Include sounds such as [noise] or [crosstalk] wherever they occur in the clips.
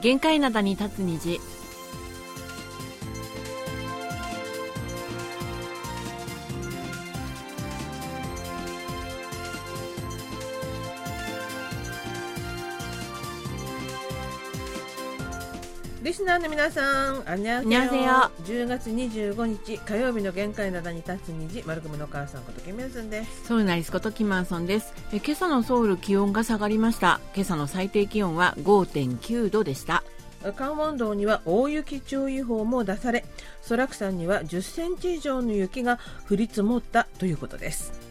限界灘に立つ虹。スナーの皆さん、あにゃせよ。10月25日火曜日の限界灘に立つ虹、丸組のお母さんことキムヤスンです。ソウルナリスことキマンソンです。え今朝のソウル気温が下がりました。今朝の最低気温は5.9度でした。関門道には大雪注意報も出され、ソラク山には10センチ以上の雪が降り積もったということです。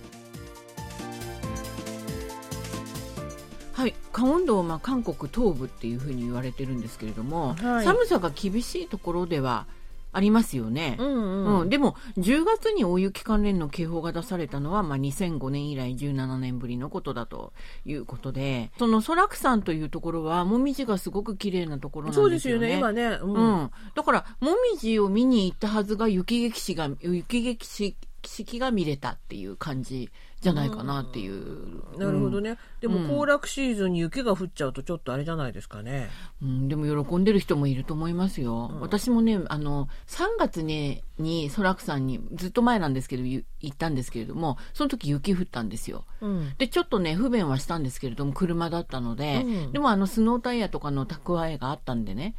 はい、カオン道まあ韓国東部っていうふうに言われてるんですけれども、はい。寒さが厳しいところではありますよね。んうん。でも10月に大雪関連の警報が出されたのは、まあ、2005年以来17年ぶりのことだということでそのソラク山というところはもみじがすごく綺麗なところなんそうでよね。ですすよね、今ね。ううん。だからもみじを見に行ったはずが雪景色が雪景色が見れたっていう感じじゃないかなっていう。なるほどねね。でも行楽シーズンに雪が降っちゃうとちょっとあれじゃないですかね。うん、でも喜んでる人もいると思いますよ。私もね、あの、3月に、に、ソラクさんに、ずっと前なんですけど、ゆ行ったんですけれども、その時雪降ったんですよ。うん。で、ちょっとね、不便はしたんですけれども、車だったので、うんでもあの、スノータイヤとかの蓄えがあったんでね、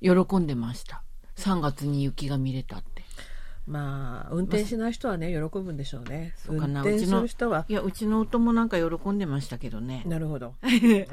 喜んでました。3月に雪が見れたって。まあ、運転しない人はね、喜ぶんでしょうね。そうかな運転すうちのる人は。いや、うちの夫もなんか喜んでましたけどね。なるほど。は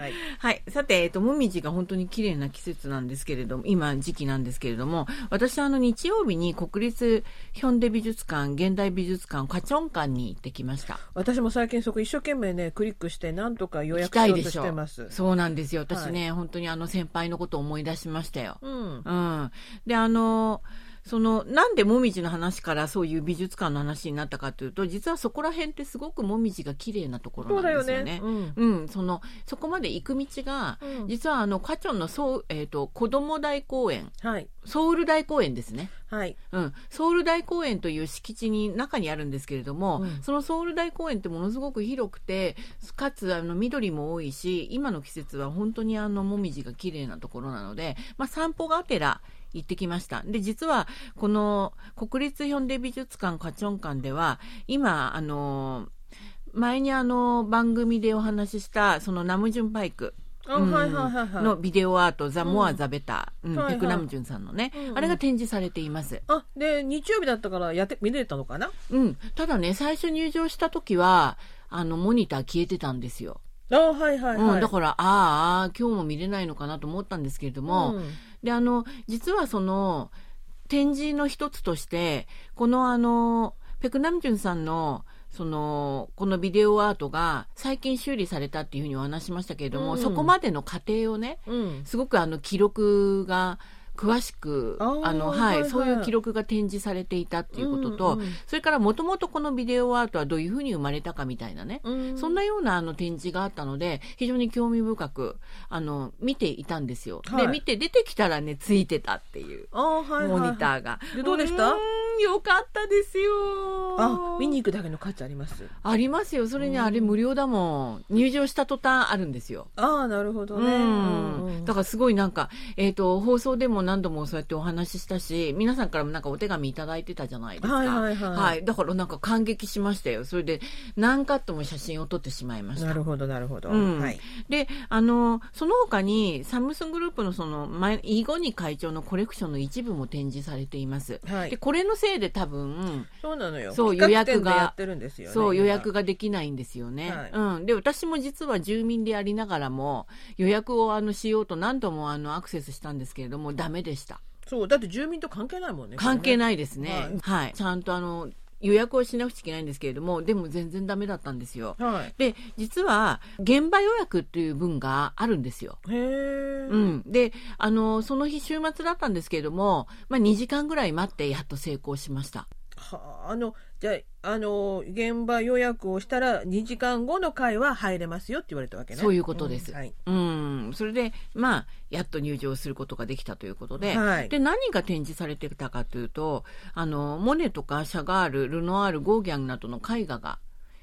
い。はい。さて、えっと、もみじが本当に綺麗な季節なんですけれども、今時期なんですけれども、私あの日曜日に国立ヒョンデ美術館、現代美術館、カチョン館に行ってきました。私も最近そこ一生懸命ね、クリックして、なんとか予約しようとしてます。そうなんですよ。私ね、本当にあの先輩のことを思い出しましたよ。うん。うん。で、あの、その、なんでもみじの話からそういう美術館の話になったかというと、実はそこら辺ってすごくもみじが綺麗なところなんですよね。ね。うん。うん、その、そこまで行く道が、うん実はあの、カチョンのそう、えっ、と、子供大公園、はい。ソウル大公園ですね。はい。うん、ソウル大公園という敷地に中にあるんですけれども、うんそのソウル大公園ってものすごく広くてかつあの緑も多いし今の季節は本当にあのもみじが綺麗なところなので、まあ、散歩がてら行ってきましたで実はこの国立ヒョンデ美術館カチョン館では今あの前にあの番組でお話ししたそのナムジュンパイク。のビデオアート「ザ・モア・ザ・ベター」うんペクナムジュンさんのね、あれが展示されています。あ、で、日曜日だったからやって、見れたのかな？うん。ただね、最初入場した時は、あの、モニター消えてたんですよ。あ、はいはいはい。うん。だから、ああああ、今日も見れないのかなと思ったんですけれども、うんで、あの、実はその、展示の一つとして、このあの、ペクナムジュンさんの、その、このビデオアートが最近修理されたっていうふうにお話ししましたけれども、うんそこまでの過程をね、うん。すごくあの記録が詳しくあの、はいはいはいそういう記録が展示されていたっていうことと、うんうんそれからもともとこのビデオアートはどういうふうに生まれたかみたいなね、うんそんなようなあの展示があったので非常に興味深くあの見ていたんですよ。はいで見て出てきたらねついてたっていう。モニターが。でどうでした？ーんよかったですよ。あ、見に行くだけの価値あります？ありますよ。それにあれ無料だもん。入場した途端あるんですよ。ああ、なるほどね。うんうんだからすごいなんか、えっ、と、放送でも何度もそうやってお話ししたし、皆さんからもなんかお手紙いただいてたじゃないですか。はいはいはいだからなんか感激しましたよ。それで何カットも写真を撮ってしまいました。なるほど、なるほど。うんはい。で、あの、その他に、サムスングループのその、前、イーゴニ会長のコレクションの一部も展示されています。はいで、これのせいで多分、そうなのよ。そう予約がね。そう、今予約ができないんですよね。はいうん。で、私も実は住民でありながらも、予約をあのしようと何度もあのアクセスしたんですけれども、ダメでした。そう、だって住民と関係ないもんね。関係い。ないですね。はい。ちゃんとあの、予約をしなくちゃいけないんですけれども、でも全然ダメだったんですよ。はい。で、実は、現場予約っていう文があるんですよ。へえ。うん。で、あの、その日週末だったんですけれども、まあ2時間ぐらい待ってやっと成功しました。はあ、あの、じゃあ、あの、現場予約をしたら2時間後の回は入れますよって言われたわけね。そういうことです。んはい。うん。それで、まあ、やっと入場することができたということで、はいで、何が展示されてたかというと、あの、モネとかシャガール、ルノアール、ゴーギャンなどの絵画が、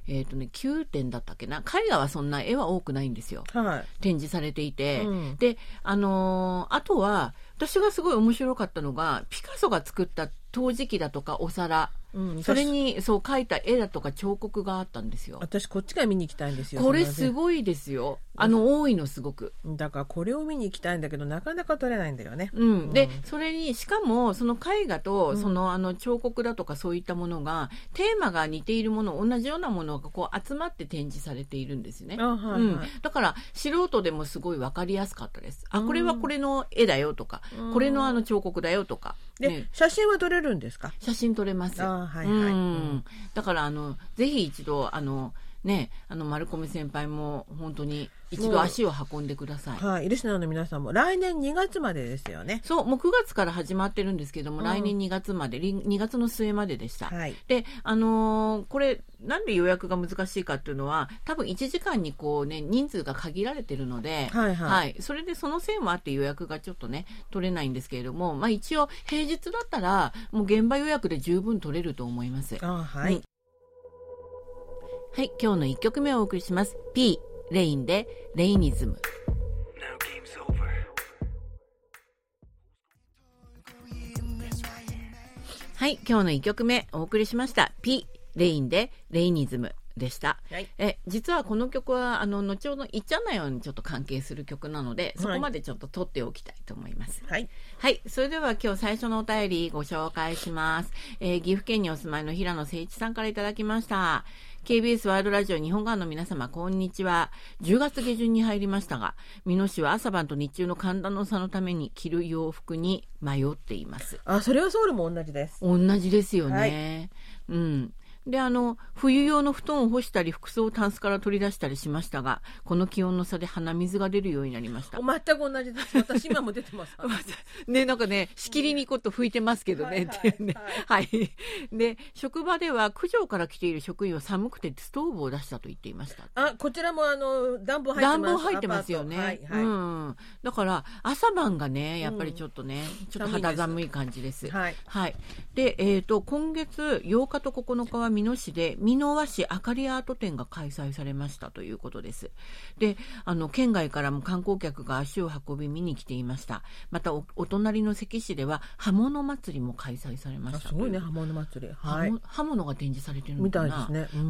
えっ、とね、9点だったっけな。絵画はそんな絵は多くないんですよ。はい。展示されていて。うんで、あのーあとは、私がすごい面白かったのが、ピカソが作った陶磁器だとかお皿、うんそれにそう描いた絵だとか彫刻があったんですよ。私こっちから見に行きたいんですよ。これすごいですよ。あの、多いのすごく。だからこれを見に行きたいんだけどなかなか撮れないんだよね。うん、でうんそれにしかもその絵画とうんそのあの彫刻だとかそういったものがテーマが似ているもの同じようなものがこう集まって展示されているんですね。あはいはいうん、だから素人でもすごい分かりやすかったです。あこれはこれの絵だよとか、うんこれのあの彫刻だよとか、で、ね写真は撮れるんですか？写真撮れます。あはいはい。うん、だからあのぜひ一度あのねあの丸込先輩も本当に一度足を運んでください。はい、リスナーの皆さんも来年2月までですよね。そう、もう9月から始まってるんですけども、うん来年2月まで、り2月の末まででした。はい。で、あのーこれ、なんで予約が難しいかっていうのは、多分1時間にこうね、人数が限られてるので、はいはいそれでそのせいもあって予約がちょっとね、取れないんですけれども、まあ一応平日だったら、もう現場予約で十分取れると思います。あはい。うんはい、今日の1曲目をお送りします。P、レインで、レイニズム。はい、今日の1曲目お送りしました。P、レインでレイニズムでした。はいえ実はこの曲はあの後ほどいっちゃんなようにちょっと関係する曲なので、そこまでちょっと取っておきたいと思います。はい。はい。それでは今日最初のお便りご紹介します。えー岐阜県にお住まいの平野誠一さんからいただきました。KBS ワールドラジオ日本側の皆様、こんにちは。10月下旬に入りましたが、美濃市は朝晩と日中の寒暖の差のために着る洋服に迷っています。あ、それはソウルも同じです。同じですよね。うん。で、あの、冬用の布団を干したり、服装をタンスから取り出したりしましたが、この気温の差で鼻水が出るようになりました。全く同じです。私今も出てます。ね、なんかね、しきりにこと拭いてますけどね、はいっていうね。ははい。で、職場では九条から来ている職員は寒くてストーブを出したと言っていました。あ、こちらもあの暖房入ってます。暖房入ってますよね。アパートはい、うはん。だから、朝晩がね、やっぱりちょっとね、ちょっと肌寒い感じです。い。はい。はい。で、えっ、と、今月8日と9日は美濃市で、美濃和紙あかりアート展が開催されましたということです。で、あの、県外からも観光客が足を運び見に来ていました。またお、お隣の関市では刃物祭りも開催されました。あすごいね、刃物祭り。刃はい物。刃物が展示されてるのみたいですね。う。うん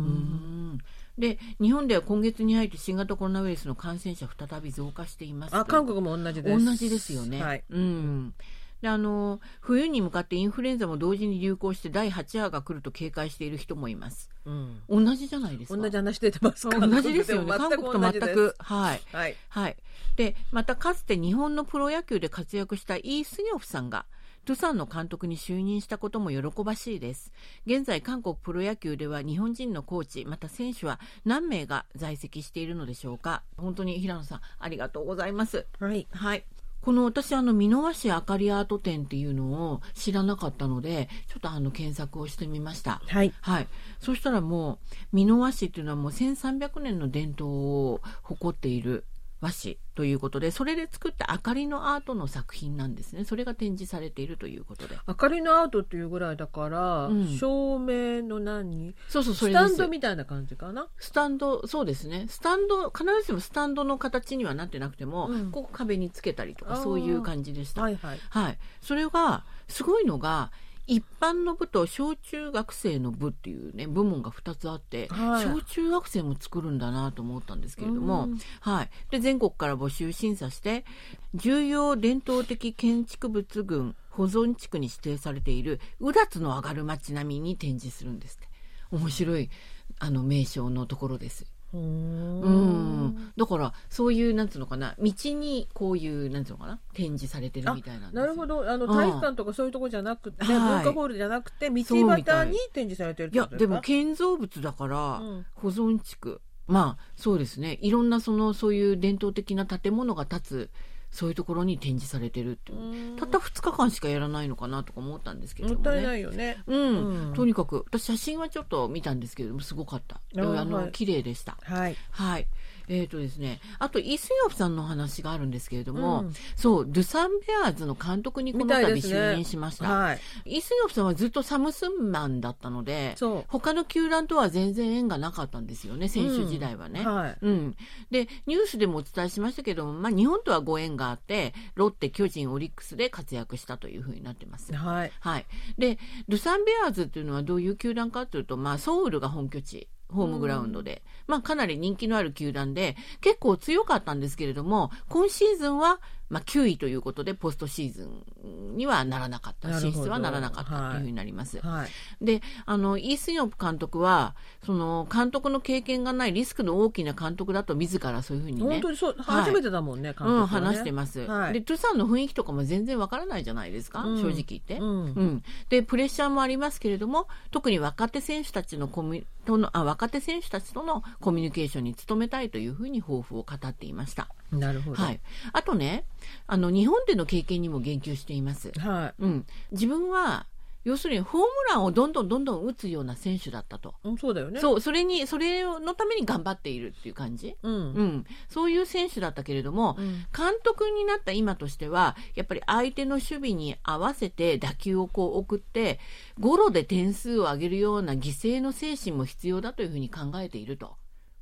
んで日本では今月に入って新型コロナウイルスの感染者再び増加していますあ、韓国も同じです。同じですよね。はい。うん。であの冬に向かってインフルエンザも同時に流行して第8波が来ると警戒している人もいます。うん。同じじゃないですか。同じ話出てますか同じですよね。韓国と全く。はい。はい。はい。で、またかつて日本のプロ野球で活躍したイ・スニョフさんが、トゥサンの監督に就任したことも喜ばしいです。現在、韓国プロ野球では日本人のコーチ、また選手は何名が在籍しているのでしょうか。本当に平野さん、ありがとうございます。はい。はい。この私、あの、美濃和紙あかりアート展っていうのを知らなかったので、ちょっとあの、検索をしてみました。はい。はい。そしたらもう、美濃和紙っていうのはもう1300年の伝統を誇っている和紙ということで、それで作った明かりのアートの作品なんですね。それが展示されているということで。明かりのアートっていうぐらいだから、うん照明の何？そうそう、そスタン。ドみたいな感じかな？スタンド、そうですね。スタンド、必ずしもスタンドの形にはなってなくても、うんここ壁につけたりとか、そういう感じでした。はいはい。はい。それが、すごいのが、一般の部と小中学生の部っていうね、部門が2つあって、はい小中学生も作るんだなと思ったんですけれども、うんはい。で、全国から募集審査して、重要伝統的建築物群保存地区に指定されている、うだつの上がる街並みに展示するんですって。面白い、あの、名称のところです。うん。ん。だから、そういう、なんつうのかな、道にこういう、なんつうのかな、展示されてるみたいななるほど。あの、うん。体育館とかそういうところじゃなくて、はい。文化ホールじゃなくて、道端に展示されてるっいやてことですか？でも建造物だから、うん。保存地区。まあそうですね。いろんなそのそういう伝統的な建物が建つそういうところに展示されてるってたった2日間しかやらないのかなとか思ったんですけれどもね。もったいないよね。うん。うん。とにかく私写真はちょっと見たんですけれどもすごかった。であの、はい。綺麗でした。はい。はいえっ、とですね、あと、イ・スヨフさんの話があるんですけれども、うんそう、ドゥサンベアーズの監督にこの度就任しました。はい。イ・スヨフさんはずっとサムスンマンだったので、他の球団とは全然縁がなかったんですよね、選手時代はね。はい。うん、でニュースでもお伝えしましたけども、まあ、日本とはご縁があってロッテ、巨人、オリックスで活躍したというふうになってます。はい。はい、でドゥサンベアーズっていうのはどういう球団かというと、まあ、ソウルが本拠地ホームグラウンドで、まあ、かなり人気のある球団で結構強かったんですけれども今シーズンは、まあ、9位ということでポストシーズンにはならなかった。進出はならなかったというふうになります。はい。であのイースニョプ監督はその監督の経験がないリスクの大きな監督だと自らそういうふうにね。本当にそう、はい。初めてだもんね、監督はね。うん、話してます、はい。でトゥさんの雰囲気とかも全然わからないじゃないですか、うん。正直言って、うん。うん。でプレッシャーもありますけれども特に若手選手たちのコミとのあ若手選手たちとのコミュニケーションに努めたいというふうに抱負を語っていました、なるほど。はい、あとねあの日本での経験にも言及しています、はうん、自分は要するにホームランをどんどんどんどん打つような選手だったと。い。うん、そうだよね。そう、それに、それのために頑張っているっていう感じ？う。うん。うん。そういう選手だったけれども、うん監督になった今としては、やっぱり相手の守備に合わせて打球をこう送って、ゴロで点数を上げるような犠牲の精神も必要だというふうに考えていると。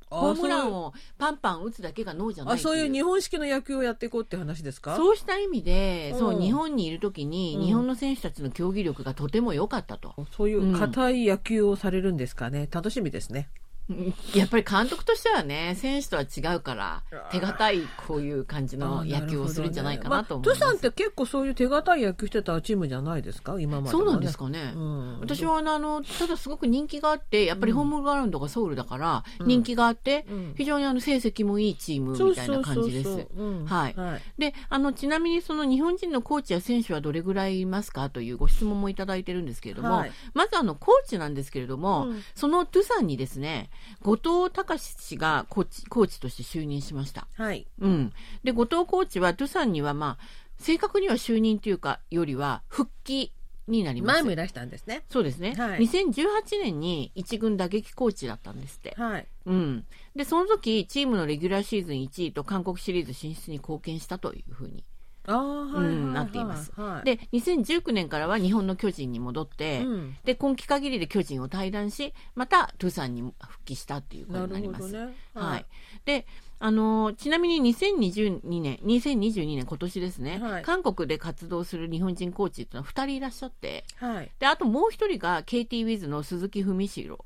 あホームランをパンパン打つだけが脳じゃないあ、そういう日本式の野球をやっていこうって話ですか？そうした意味で、そうう、ん日本にいるときに、うん日本の選手たちの競技力がとても良かったと。そういう硬い野球をされるんですかね？楽しみですね。うん。やっぱり監督としてはね、選手とは違うから、手堅いこういう感じの野球をするんじゃないかなと思います。トゥさんって結構そういう手堅い野球してたチームじゃないですか今まで、そうなんですかね。うん。私はあのただすごく人気があってやっぱりホームグラウンドがソウルだから人気があって、うん。非常にあの成績もいいチームみたいな感じです。はい。であのちなみにその日本人のコーチや選手はどれぐらいいますかというご質問もいただいてるんですけれども、はい。まずあのコーチなんですけれども、うん。そのトゥさんにですね後藤隆氏がコーチコーチとして就任しました。はい。うん、で後藤コーチはトゥさんにはまあ正確には就任というかよりは復帰になります。前もいらしたんですね。そうですね、はい2018年に一軍打撃コーチだったんですって、はい。うん、でその時チームのレギュラーシーズン1位と韓国シリーズ進出に貢献したというふうに、なっています。はい、で2019年からは日本の巨人に戻って、うん。で今季限りで巨人を退団しまたトゥーさんに復帰したっていうことなになります。るほどね。はい、であのちなみに2022年2022年今年ですね、はい。韓国で活動する日本人コーチっていうのは2人いらっしゃってはい。であともう一人が KT ウィズの鈴木文弘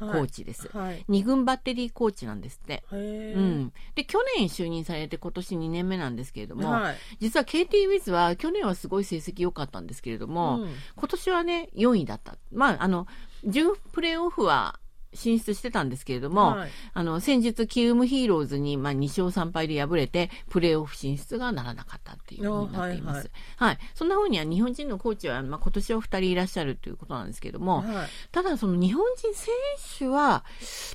コはいーチです、はい。二軍バッテリーコーチなんですって。うん、で去年就任されて今年2年目なんですけれども、はい。実は KT ウィズは去年はすごい成績良かったんですけれども、うん今年はね4位だったまああの準プレーオフは進出してたんですけれども、はいあの先日キウムヒーローズに、まあ、2勝3敗で敗れてプレーオフ進出がならなかったっていうふうになっています。あはいはいそんなふうには日本人のコーチは、まあ、今年は2人いらっしゃるということなんですけれども、はい。ただその日本人選手は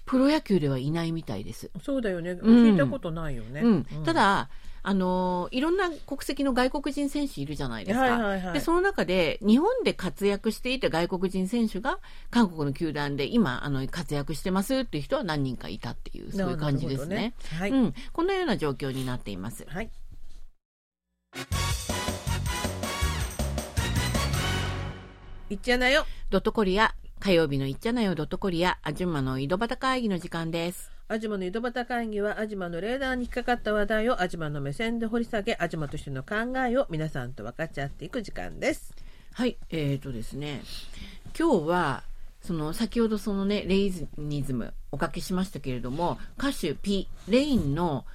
プロ野球ではいないみたいです。そうだよね。うん聞いたことないよね。うんただあのいろんな国籍の外国人選手いるじゃないですか、はいはいはいでその中で日本で活躍していた外国人選手が韓国の球団で今あの活躍してますっていう人は何人かいたっていうそういう感じですね。なるほどねうん、こんなような状況になっています。はい。はい。いっちゃなよ。ドットコリア火曜日のいっちゃなよドットコリアアジュンマの井戸端会議の時間です。アジマの井戸端会議はアジマのレーダーに引っかかった話題をアジマの目線で掘り下げアジマとしての考えを皆さんと分かち合っていく時間です。はい、えーとですね、今日はその先ほどそのねレイニズムおかけしましたけれども歌手ピレインの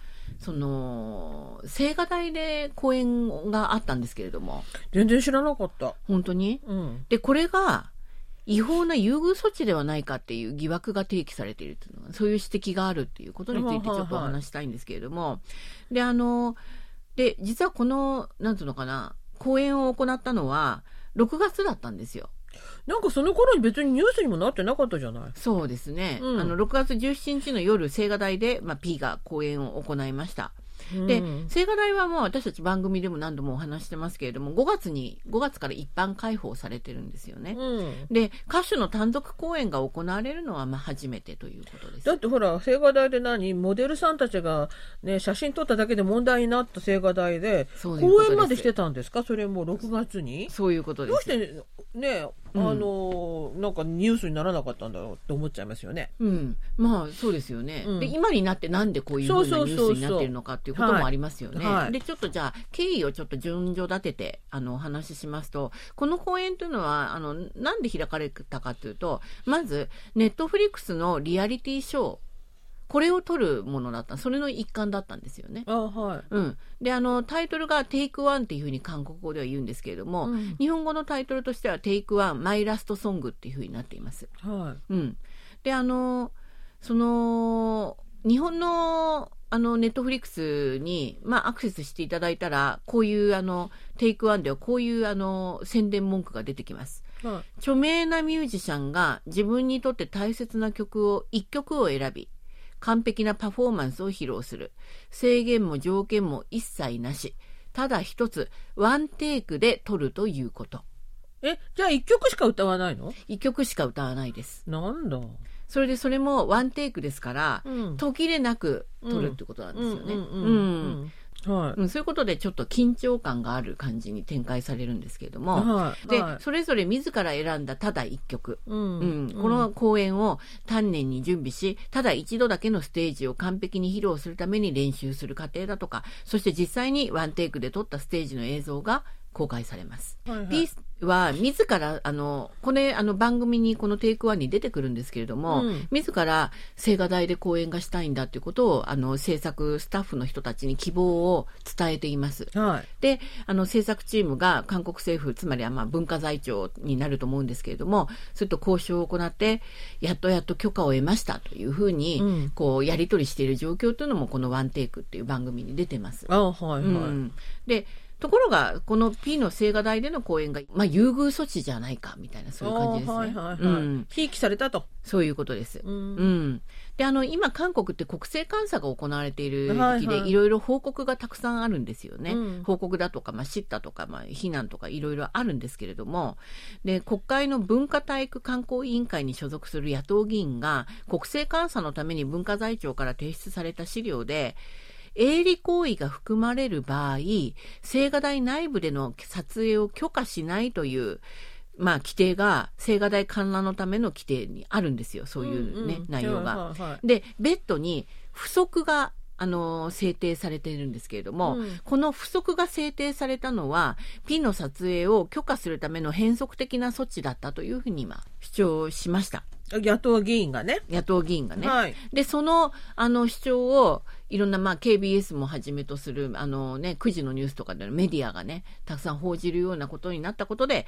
その聖火台で公演があったんですけれども全然知らなかった。本当に？うん。でこれが違法な優遇措置ではないかっていう疑惑が提起されているというのがそういう指摘があるっていうことについてちょっとお話したいんですけれども、であので実はこのなんていうのかな公演を行ったのは6月だったんですよ。なんかその頃に別にニュースにもなってなかったじゃない？そうですね、うんあの6月17日の夜、青瓦台で、まあ、P が公演を行いました。でうん青瓦台はもう私たち番組でも何度もお話してますけれども5月に5月から一般開放されてるんですよね。うんで歌手の単独公演が行われるのはまあ初めてということですだ。ってほら青瓦台で何？モデルさんたちが、ね、写真撮っただけで問題になった青瓦台で公演までしてたんですか？それも6月に？そういうことです。どうしてねあの、なんかニュースにならなかったんだろうって思っちゃいますよね。うん、まあそうですよね、うん。で今になってなんでこういうふうニュースになっているのかっていうこともありますよね。はい。はいでちょっとじゃあ経緯をちょっと順序立ててあのお話ししますとこの公演というのはあのなんで開かれたかというとまずNetflix のリアリティショーこれを撮るものだったそれの一環だったんですよね。あはい。うん、であのタイトルが「Take One っていうふうに韓国語では言うんですけれども、うん日本語のタイトルとしては「Take One My Last Song」っていうふうになっています。はうん、であのその日本のあの Netflix に、まあ、アクセスしていただいたらこういうあの Take One ではこういうあの宣伝文句が出てきます。い。はい。著名なミュージシャンが自分にとって大切な曲を1曲を選び完璧なパフォーマンスを披露する。制限も条件も一切なし。ただ一つワンテイクで撮るということ。え、じゃあ一曲しか歌わないの？1曲しか歌わないです。なんだ？それでそれもワンテイクですから、うん。途切れなく撮るってことなんですよね。はい。うんそういうことでちょっと緊張感がある感じに展開されるんですけれども、はい。で、はい。それぞれ自ら選んだただ一曲、うん。うん。この公演を丹念に準備し、ただ一度だけのステージを完璧に披露するために練習する過程だとか、そして実際にワンテイクで撮ったステージの映像が公開されます。はいはいピースは自ら、あの、これ、あの、番組にこのテイクワンに出てくるんですけれども、うん自ら青瓦台で公演がしたいんだっていうことを、あの、制作スタッフの人たちに希望を伝えています。はい。で、あの、制作チームが韓国政府、つまりはまあ文化財庁になると思うんですけれども、それと交渉を行って、やっとやっと許可を得ましたというふうに、うんこう、やり取りしている状況というのも、このワンテイクっていう番組に出てます。あはいはい。うんで、ところが、この P の青瓦台での公演が、まあ、優遇措置じゃないか、みたいな、そういう感じですね。あはいはいはい。うんひいきされたと。そういうことです。ううんん。で、あの、今、韓国って国政監査が行われている時期で、はいはいいろいろ報告がたくさんあるんですよね。うん報告だとか、まあ、叱咤とか、まあ、非難とか、いろいろあるんですけれども、で、国会の文化体育観光委員会に所属する野党議員が、国政監査のために文化財庁から提出された資料で、営利行為が含まれる場合、青瓦台内部での撮影を許可しないという、まあ、規定が青瓦台観覧のための規定にあるんですよ、そういうね、んん内容が。はいはいで、ベッドに不足が、あの制定されているんですけれども、うんこの不足が制定されたのは、ピンの撮影を許可するための変則的な措置だったというふうに今、主張しました。野党議員がね。野党議員がね。はい。で、その、あの、主張を、いろんな、まあ、KBS もはじめとする、あのね、9時のニュースとかでのメディアがね、たくさん報じるようなことになったことで、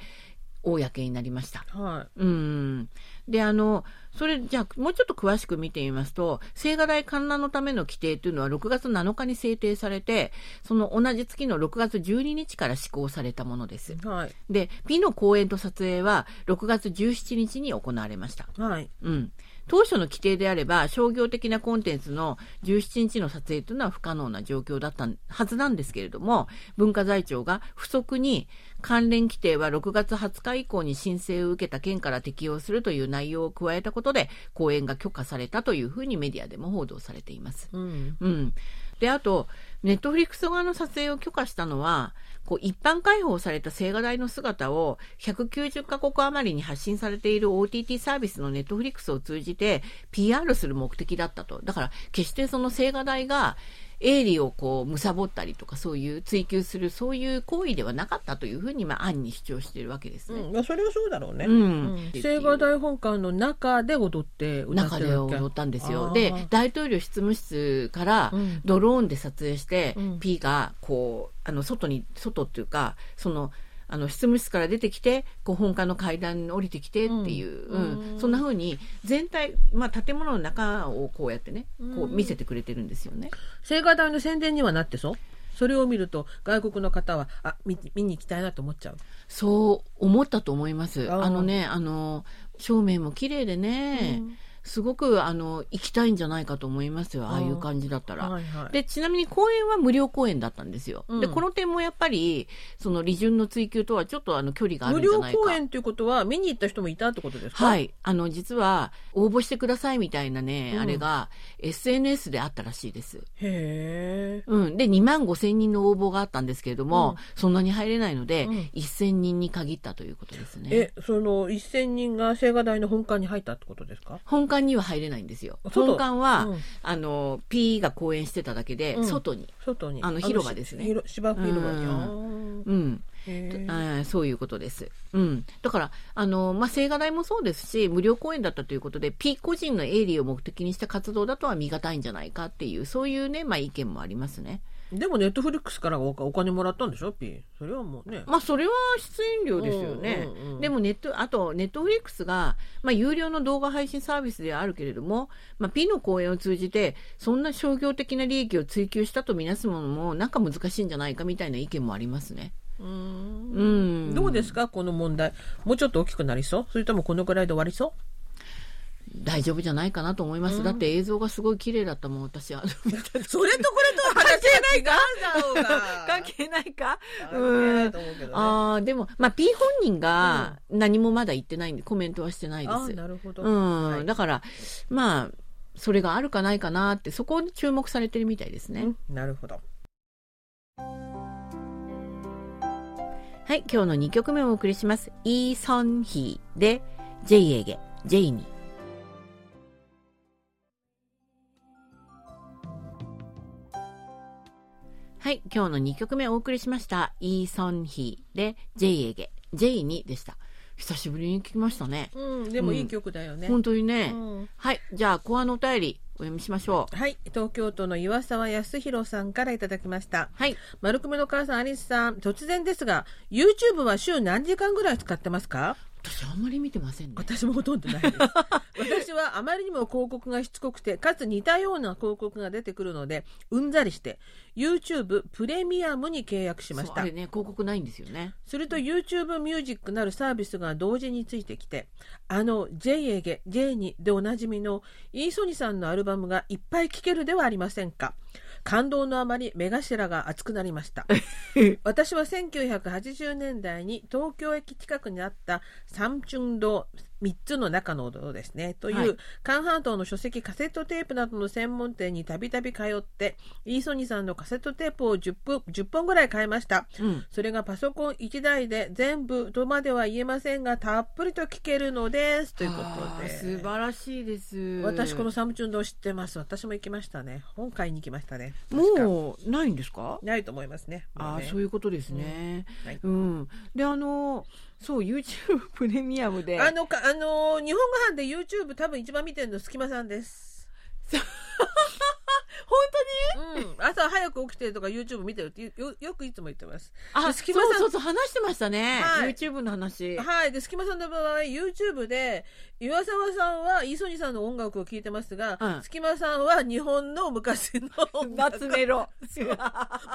公になりました。はうん。で、あの、それ、じゃあ、もうちょっと詳しく見てみますと、青瓦台観覧のための規定というのは6月7日に制定されて、その同じ月の6月12日から施行されたものです。い。はい。で、美の公演と撮影は6月17日に行われました。はい。うん。当初の規定であれば、商業的なコンテンツの17日の撮影というのは不可能な状況だったはずなんですけれども、文化財庁が不足に関連規定は6月20日以降に申請を受けた県から適用するという内容を加えたことで、公演が許可されたというふうにメディアでも報道されています。うん。うん。で、あと、ネットフリックス側の撮影を許可したのは、こう一般開放された青瓦台の姿を190カ国余りに発信されている OTT サービスのネットフリックスを通じて PR する目的だったと。だから、決してその青瓦台が営利をこう、貪ったりとか、そういう追求する、そういう行為ではなかったというふうに、まあ、暗に主張しているわけですね。うん、まあそれはそうだろうね。うん青瓦台本館の中で踊って歌っ中でてるわけ踊ったんですよ。で、大統領執務室からうんドローンで撮影して、うん P がこう、あの、外に、外っていうか、その、あの執務室から出てきて、こう本館の階段に降りてきてっていう、ううん。んそんな風に全体、まあ、建物の中をこうやってね、こう見せてくれてるんですよね。青瓦台の宣伝にはなってそう？それを見ると外国の方はあ見見に行きたいなと思っちゃう？そう思ったと思います。あのね、あの、照明も綺麗でね、すごくあの行きたいんじゃないかと思いますよああいう感じだったら。はいはい、でちなみに公演は無料公演だったんですよ。うんでこの点もやっぱりその利潤の追求とはちょっとあの距離がある無料んじゃないか。公演ということは見に行った人もいたってことですか？はい。あの、実は、応募してくださいみたいなね、うんあれが、SNS であったらしいです。へえうん。で、2万5千人の応募があったんですけれども、うんそんなに入れないので、うん1000人に限ったということですね。えその1000人が青瓦台の本館に入ったってことですか？本館には入れないんですよ。外？本館は、うんあの、P が公演してただけで、うん外に。外にあの広場ですね芝生広場にうんあそういうことです。うん。だから、あの、まあ、青瓦台もそうですし、無料公演だったということで、P 個人の営利を目的にした活動だとは見難いんじゃないかっていう、そういうね、まあ、意見もありますね。でもネットフリックスからおお金もらったんでしょ？P それはもうね。まあ、それは出演料ですよね。うんうんうん。でもネット、あと、ネットフリックスが、まあ、有料の動画配信サービスではあるけれども、まあ、P の公演を通じて、そんな商業的な利益を追求したとみなすものも、なんか難しいんじゃないかみたいな意見もありますね。うん。ん。どうですか？この問題。もうちょっと大きくなりそう？それともこのくらいで終わりそ大丈夫じゃないかなと思います。だって映像がすごい綺麗だったもん、私。あのうそれとこれとは [laughs] 関係ないか？関係ないと思うけどねああ、でも、まあ、P 本人が何もまだ言ってないんで、コメントはしてないであす。なるほど、うん、はいだから、まあ、それがあるかないかなって、そこに注目されてるみたいですね。うんなるほどはい、今日の2曲目をお送りします。イーソンヒーで、ジェイエゲ、ジェイに。はい、今日の2曲目をお送りしました。イーソンヒーで、ジェイエゲ、ジェイにでした。久しぶりに聞きましたね。うんでもいい曲だよね、本当にね。うんはい、じゃあ、コアのお便り、お読みしましょう。はい東京都の岩沢康弘さんからいただきましたはい。丸組の母さんアリスさん突然ですが YouTube は週何時間ぐらい使ってますか？私あんまり見てませんね。私もほとんどないです私はあまりにも広告がしつこくてかつ似たような広告が出てくるのでうんざりして YouTube プレミアムに契約しましたね、広告ないんですよね。すると YouTube ミュージックなるサービスが同時についてきてあの J エゲ J にでおなじみのイーソニさんのアルバムがいっぱい聴けるではありませんか感動のあまり目頭が熱くなりました。[laughs] 私は1980年代に東京駅近くにあったサムチュンド3つの中の道ですね。という、はい。関半島の書籍カセットテープなどの専門店にたびたび通ってイーソニさんのカセットテープを10分 ,10 本ぐらい買いました。うん。それがパソコン1台で全部とまでは言えませんがたっぷりと聞けるのです。ということで素晴らしいです。私このサムチュンドを知ってます？私も行きましたね。本買いに行きましたね。もうないんですか？ないと思いますね。ああ、もねそういうことですね。うん。はい。うん。で、あの、そう、YouTube [laughs] プレミアムで。あのかあのー日本語版で YouTube 多分一番見てるの隙間さんです [laughs] 本うん朝早く起きてるとか YouTube 見てるってよよくいつも言ってます当にあ、で隙間さんそうそう話してましたね。はい YouTube の話。はい。で、隙間さんの場合、YouTube で、岩沢さんは、イーソニさんの音楽を聴いてますが、うん隙間さんは日本の昔の音楽。夏メロ。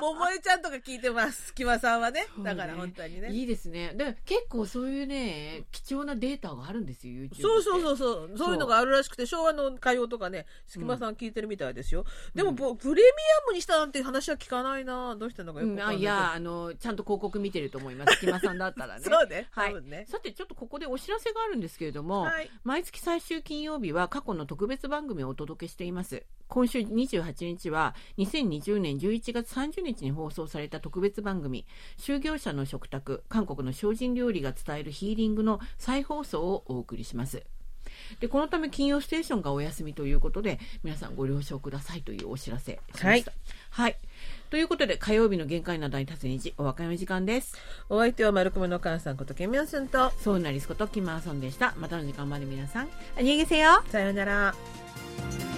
桃江ちゃんとか聞いてます。隙間さんはね。だから本当にね。いいですね。で、結構そういうね、貴重なデータがあるんですよ、YouTube。そうそうそうそう。そういうのがあるらしくて、昭和の歌謡とかね、隙間さん聞いてるみたいですよ。でも、プレミアムにしたなんて話は聞かないな。どうしてんのかよくかんないあいや、あの、ちゃんと広告見てると思います。[laughs] 隙間さんだったらね。そうね。はいね。さて、ちょっとここでお知らせがあるんですけれども、はい。毎月最終金曜日は過去の特別番組をお届けしています。今週28日は2020年11月30日に放送された特別番組就業者の食卓韓国の精進料理が伝えるヒーリングの再放送をお送りします。でこのため金曜ステーションがお休みということで皆さんご了承くださいというお知らせしました。はい、ということで火曜日の限界などに立つ日お別れの時間です。お相手は丸熊の母さんことケミョンスンと、そうなりすことキマーソンでした。またの時間まで皆さん、あにげせよさようなら。